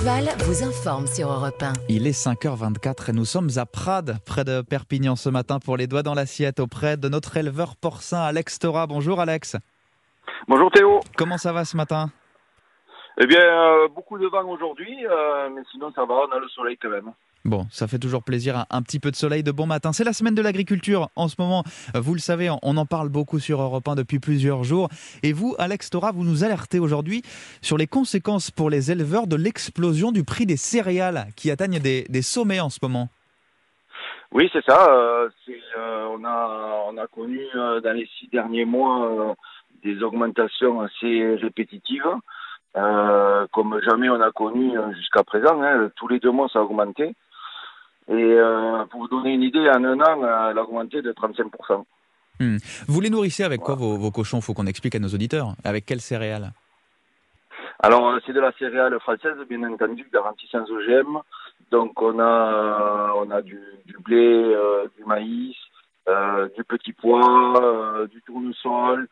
Vous informe sur Europe 1. Il est 5h24 et nous sommes à Prades, près de Perpignan ce matin pour les doigts dans l'assiette auprès de notre éleveur porcin Alex Tora. Bonjour Alex. Bonjour Théo. Comment ça va ce matin? Eh bien, euh, beaucoup de vent aujourd'hui, euh, mais sinon ça va, on a le soleil quand même. Bon, ça fait toujours plaisir, un, un petit peu de soleil de bon matin. C'est la semaine de l'agriculture en ce moment. Vous le savez, on en parle beaucoup sur Europe 1 depuis plusieurs jours. Et vous, Alex Tora, vous nous alertez aujourd'hui sur les conséquences pour les éleveurs de l'explosion du prix des céréales qui atteignent des, sommets en ce moment. Oui, c'est ça. euh, euh, on, a, on a connu euh, dans les six derniers mois des augmentations assez répétitives, comme jamais on a connu jusqu'à présent. hein. Tous les deux mois, ça a augmenté. Et euh, pour vous donner une idée, en un an, euh, elle a augmenté de 35%. Vous les nourrissez avec quoi vos, vos cochons? Faut qu'on explique à nos auditeurs. Avec quelles céréales? Alors, euh, c'est de la céréale française, bien entendu, garantie sans OGM. Donc, on a, on a du, du blé, euh, du maïs, euh, du petit pois, du tournesol,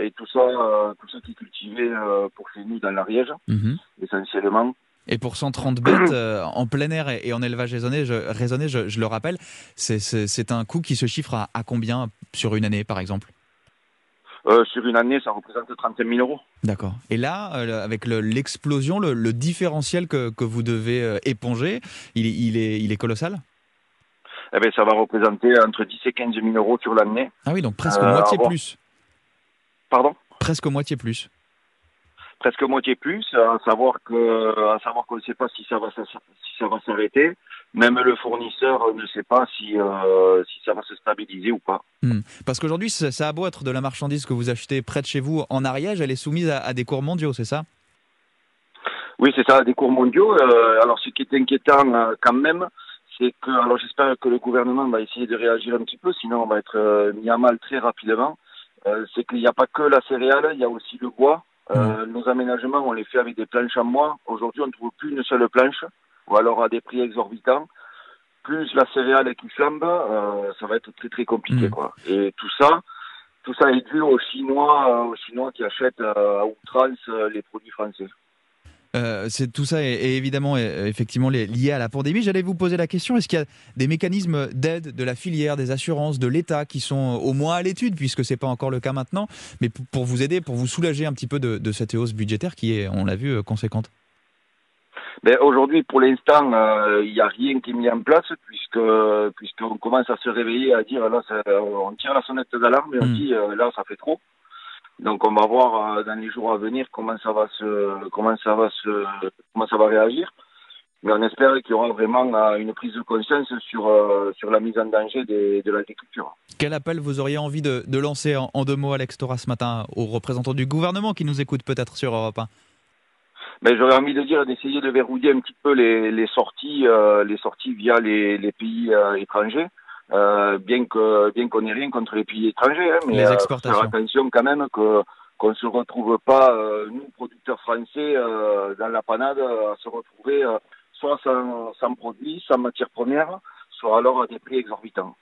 et tout ça, tout ça qui est cultivé pour chez nous dans l'Ariège, Mhm. essentiellement. Et pour 130 bêtes euh, en plein air et, et en élevage raisonné, je, raisonné, je, je le rappelle, c'est- un coût qui se chiffre à, à combien sur une année, par exemple? Euh, sur une année, ça représente 35 000 euros. D'accord. Et là, euh, avec le- l'explosion, le, le différentiel que, que vous devez éponger, il, est- il, est, il est colossal? Eh bien, ça va représenter entre 10 et 15 000 euros sur l'année. Ah oui, donc presque moitié plus. Pardon? Presque moitié plus. Presque moitié plus, à savoir que, à savoir qu'on ne sait pas si ça va, si ça va s'arrêter. Même le fournisseur ne sait pas si, euh, si ça va se stabiliser ou pas. Hmm. Parce qu'aujourd'hui, ça, ça a beau être de la marchandise que vous achetez près de chez vous en Ariège, elle est soumise à, à des cours mondiaux, c'est ça? Oui, c'est ça, des cours mondiaux. Euh, alors, ce qui est inquiétant euh, quand même, c'est que, alors j'espère que le gouvernement va essayer de réagir un petit peu, sinon on va être mis à mal très rapidement. C'est qu'il n'y a pas que la céréale, il y a aussi le bois. Euh, Nos aménagements, on les fait avec des planches en bois. Aujourd'hui, on ne trouve plus une seule planche, ou alors à des prix exorbitants. Plus la céréale qui flambe, euh, ça va être très très compliqué, Mm. quoi. Et tout ça, tout ça est dû aux Chinois, euh, aux Chinois qui achètent euh, à outrance les produits français. Euh, c'est tout ça est, est évidemment est, effectivement li- lié à la pandémie. J'allais vous poser la question est-ce qu'il y a des mécanismes d'aide de la filière, des assurances, de l'État qui sont au moins à l'étude, puisque c'est pas encore le cas maintenant, mais pour, vous aider, pour vous soulager un petit peu de, de cette hausse budgétaire qui est, on l'a vu, euh, conséquente? Mais aujourd'hui, pour l'instant, euh, il n'y a rien qui est mis en place puisque puisqu'on commence à se réveiller à dire là, ça- on tire la sonnette d'alarme et on Mm. dit euh, là, ça fait trop. Donc on va voir euh, dans les jours à venir comment ça va se comment ça va se comment ça va réagir. Mais on espère qu'il y aura vraiment euh, une prise de conscience sur euh, sur la mise en danger des- de l'agriculture. Quel appel vous auriez envie de, de lancer en, en deux mots, Alex Tora, ce matin, aux représentants du gouvernement qui nous écoutent peut-être sur Europe 1 Mais j'aurais envie de dire d'essayer de verrouiller un petit peu les, les sorties, euh, les sorties via les, les pays euh, étrangers. Euh, bien que bien qu'on ait rien contre les pays étrangers, hein, mais Les euh, exportations. faire attention quand même que qu'on se retrouve pas euh, nous producteurs français dans la panade à se retrouver soit sans, sans produits, sans matières premières, soit alors à des prix exorbitants.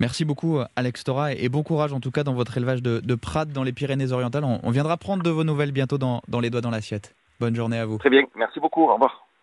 Merci beaucoup, Alex Tora, et bon courage en tout cas dans votre élevage de, de Prades dans les Pyrénées-Orientales. On, on viendra prendre de vos nouvelles bientôt dans, dans les doigts dans l'assiette. Bonne journée à vous. Très bien, merci beaucoup, au revoir.